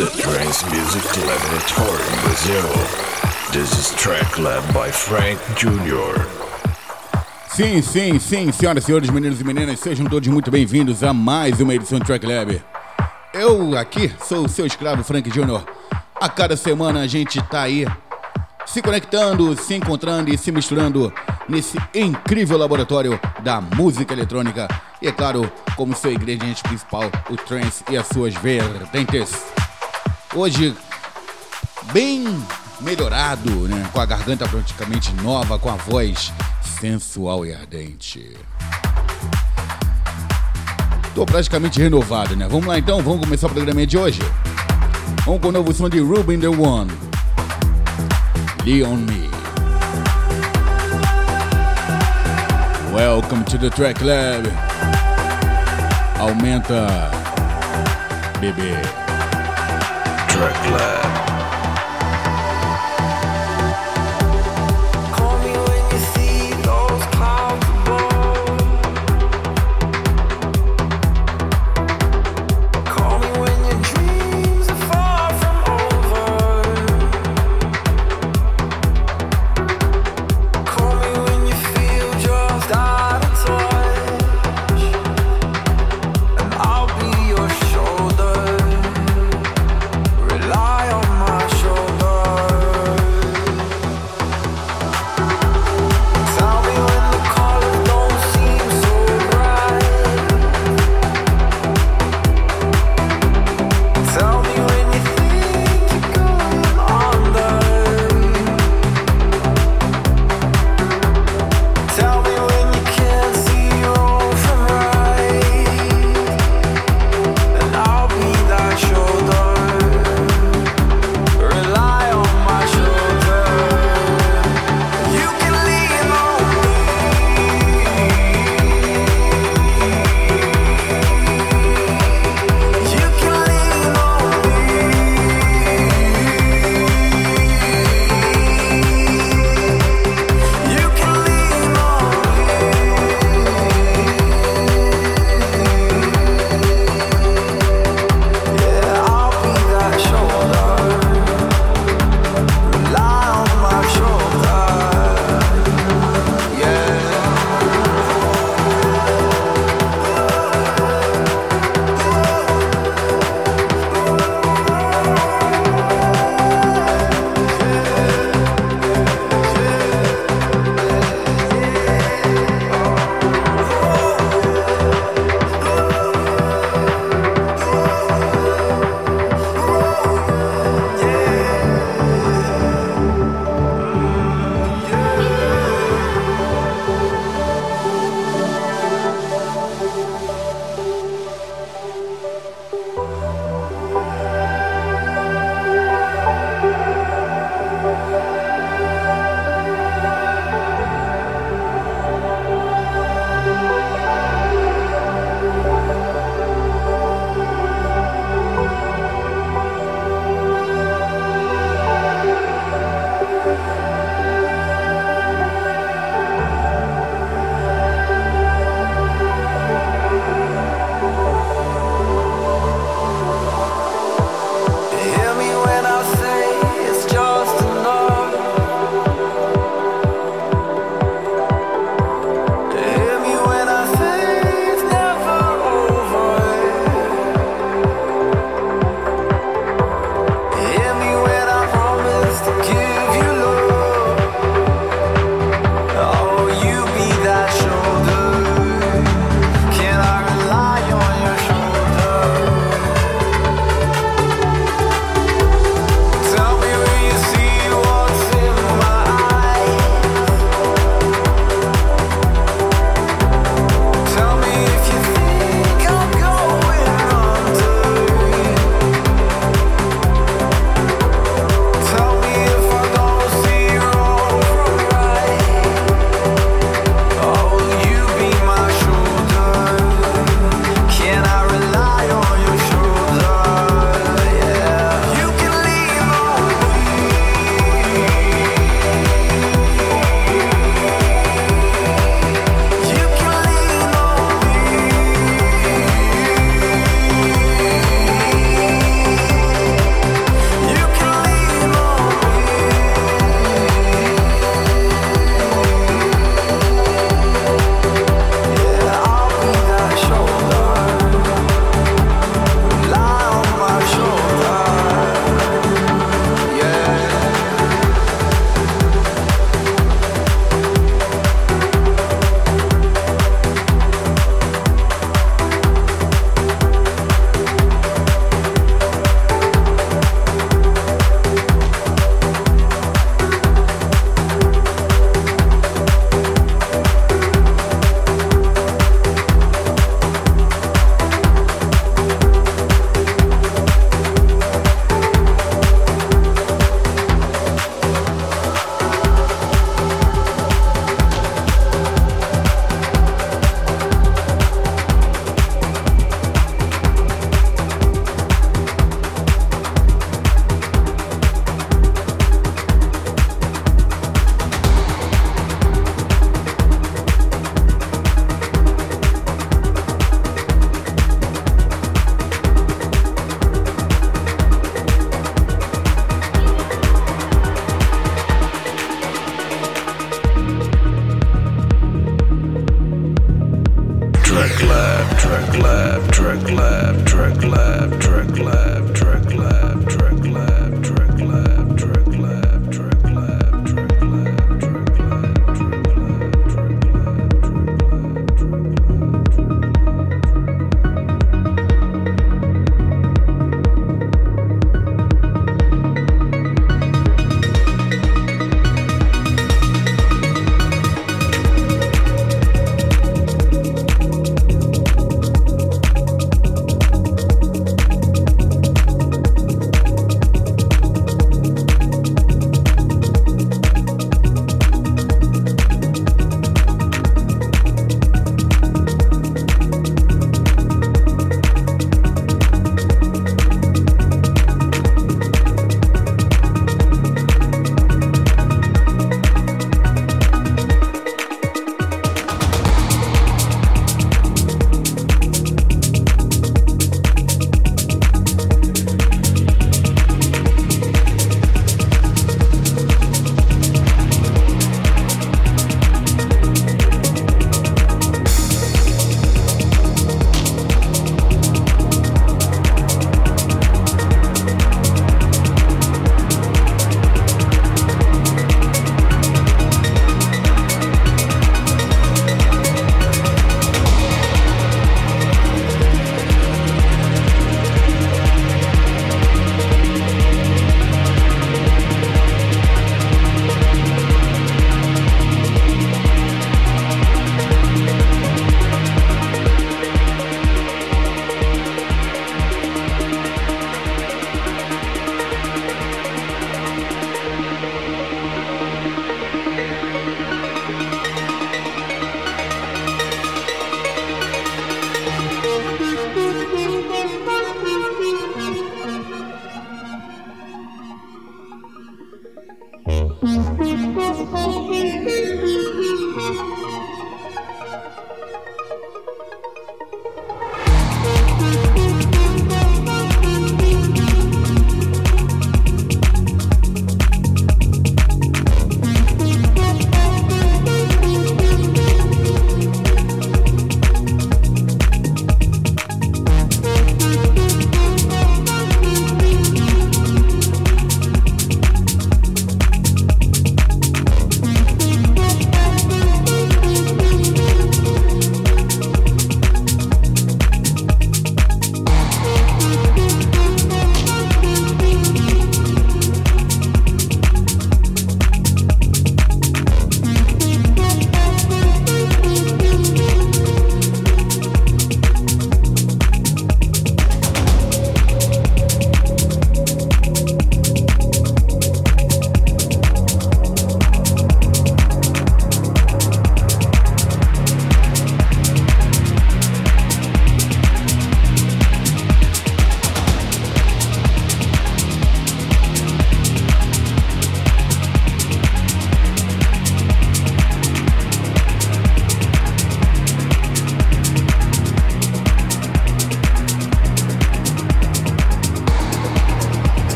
The Trance Music Laboratory in Brazil. This is Track Lab by Frank Jr. Sim, sim, sim, senhoras senhores, meninos e meninas, sejam todos muito bem-vindos a mais uma edição do Track Lab. Eu aqui sou o seu escravo Frank Jr. A cada semana a gente tá aí se conectando, se encontrando e se misturando nesse incrível laboratório da música eletrônica. E é claro, como seu ingrediente principal, o trance e as suas vertentes. Hoje, bem melhorado, né? Com a garganta praticamente nova, com a voz sensual e ardente. Tô praticamente renovado, né? Vamos lá então, vamos começar o programa de hoje. Vamos com o novo som de Ruben the One. Leon Me. Welcome to the Track Lab. Aumenta, bebê. Track Lab.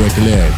Ouça o Track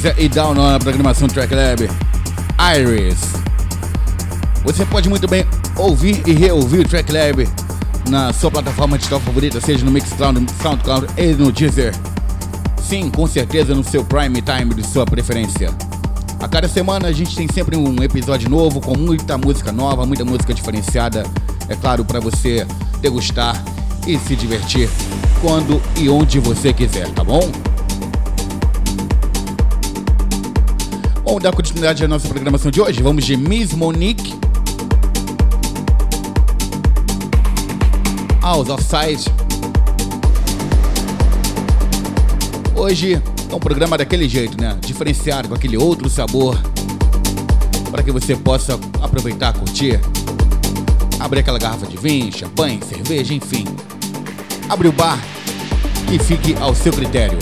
Ortésia e Down na programação Track Lab. Iris. Você pode muito bem ouvir e reouvir o Track Lab na sua plataforma digital favorita, seja no Mixcloud, Soundcloud e no Deezer. Sim, com certeza no seu prime time de sua preferência. A cada semana a gente tem sempre um episódio novo com muita música nova, muita música diferenciada, é claro, para você degustar e se divertir quando e onde você quiser, tá bom? Vamos dar continuidade à nossa programação de hoje. Vamos de Miss Monique. House of. Hoje é um programa daquele jeito, né? Diferenciado, com aquele outro sabor. Para que você possa aproveitar, curtir. Abrir aquela garrafa de vinho, champanhe, cerveja, enfim. Abre o bar e fique ao seu critério.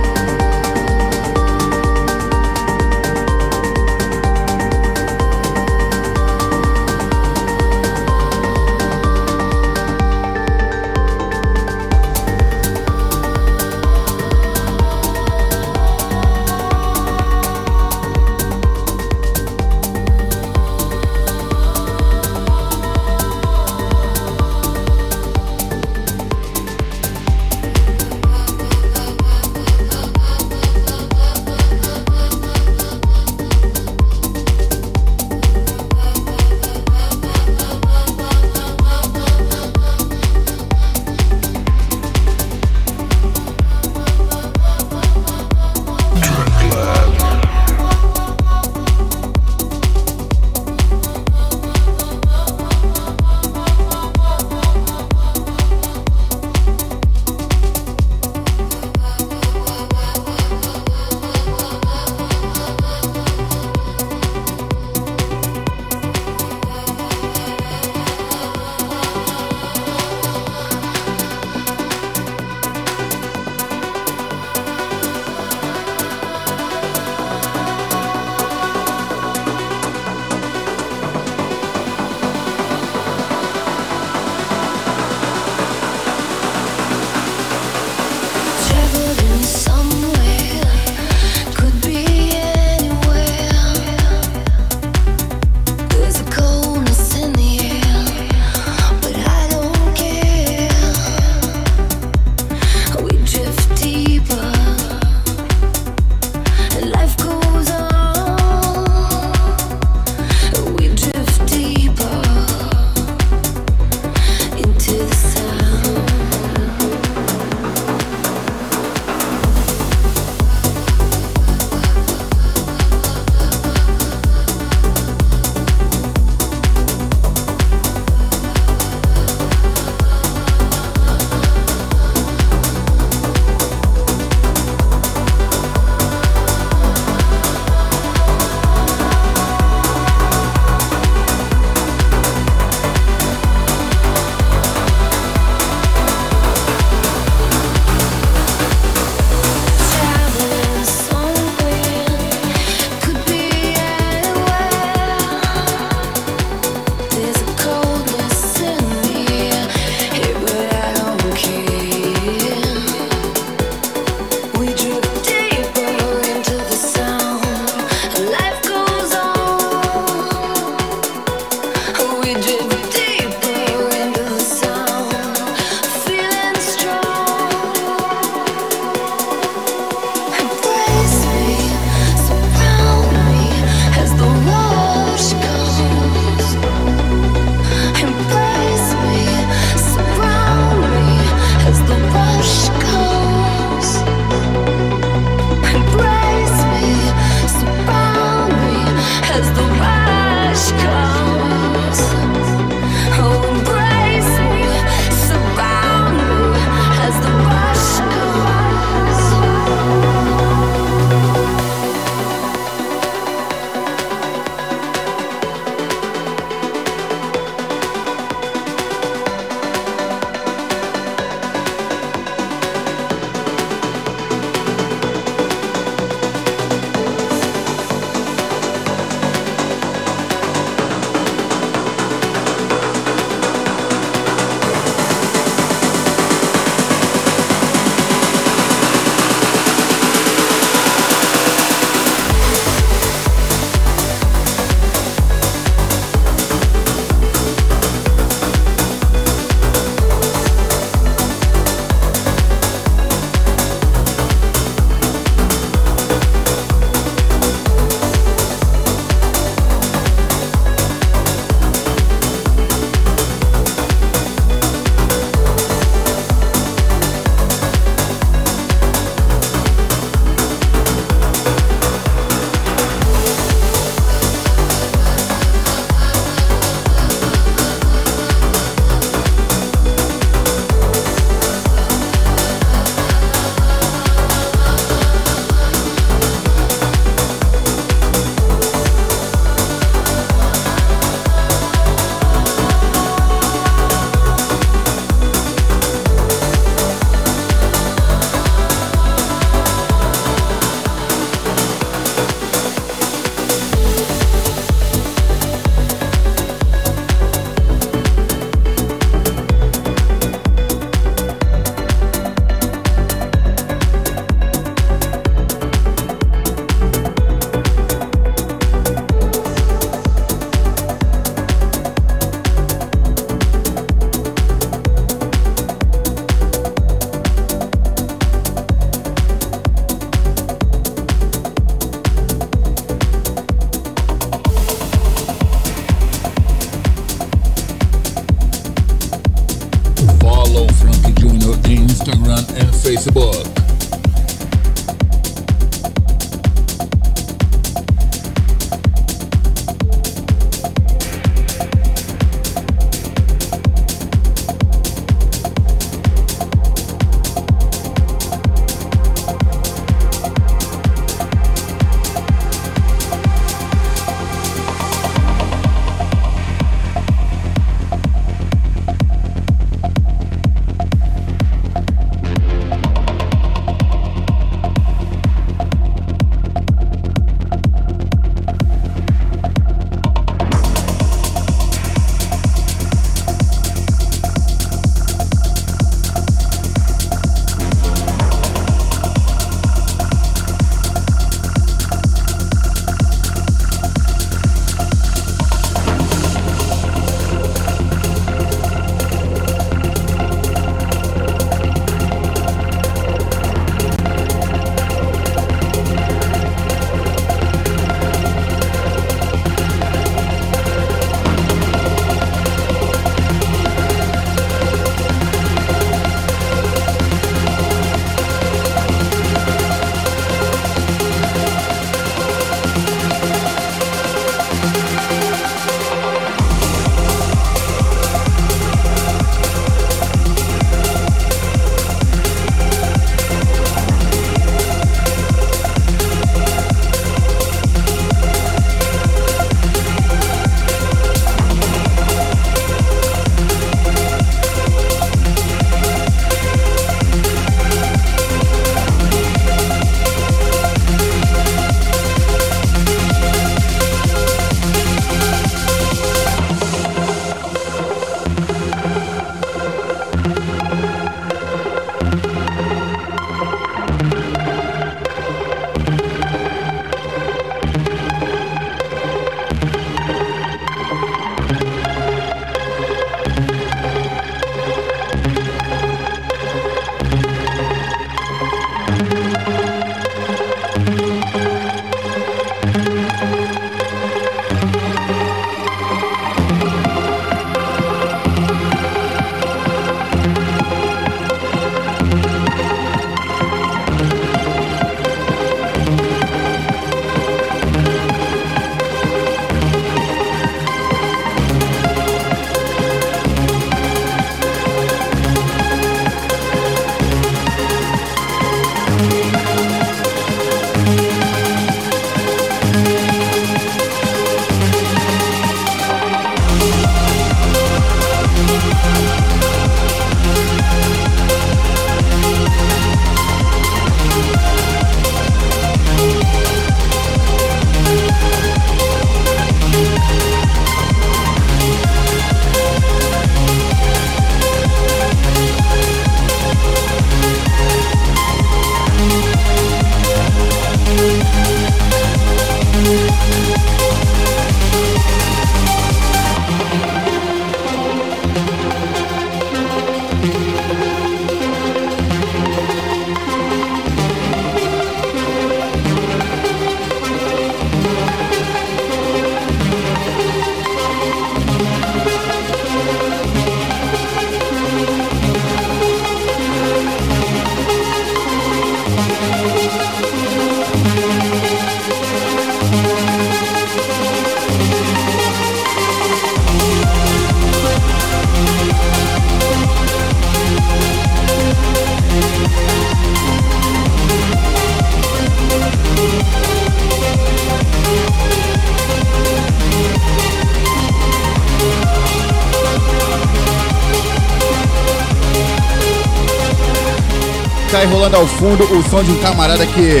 Rolando ao fundo o som de um camarada que,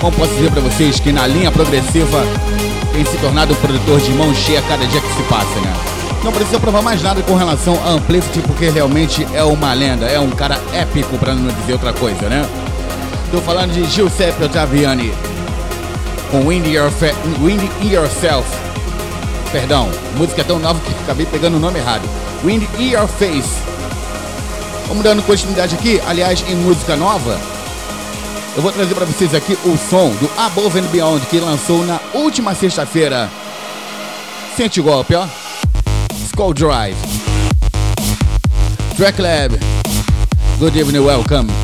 como posso dizer pra vocês, que na linha progressiva tem se tornado um produtor de mão cheia a cada dia que se passa, né? Não precisa provar mais nada com relação a Amplifity, porque realmente é uma lenda, é um cara épico, pra não dizer outra coisa, né? Tô falando de Giuseppe Ottaviani com Wind, Your Fe- Wind in Yourself. Perdão, música é tão nova que acabei pegando o nome errado. Wind in Your Face. Vamos dando continuidade aqui, aliás, em música nova. Eu vou trazer pra vocês aqui o som do Above and Beyond que lançou na última sexta-feira. Sente o golpe, ó. Skull Drive. Track Lab. Good evening, welcome.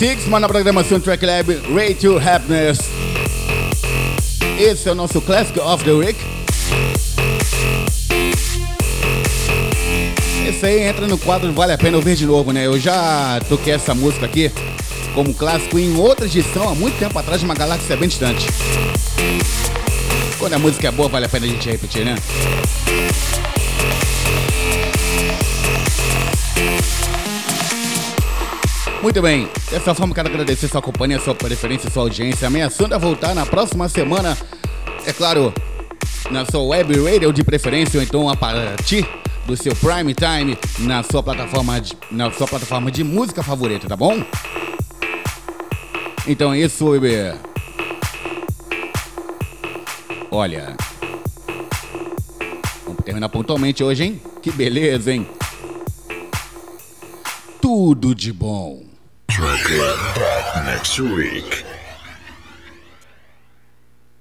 Mark Sixman na programação Track Lab Ray to Happiness. Esse é o nosso Classic of the Week. Esse aí entra no quadro Vale a Pena Ouvir de Novo, né? Eu já toquei essa música aqui como clássico em outra edição há muito tempo atrás, de uma galáxia bem distante. Quando a música é boa, vale a pena a gente repetir, né? Muito bem, dessa forma quero agradecer sua companhia, sua preferência, sua audiência, ameaçando a voltar na próxima semana, é claro, na sua web radio de preferência, ou então a partir do seu prime time na sua plataforma de, na sua plataforma de música favorita, tá bom? Então é isso, bebê. Olha, vamos terminar pontualmente hoje, hein? Que beleza, hein? Tudo de bom. Track Lab back next week.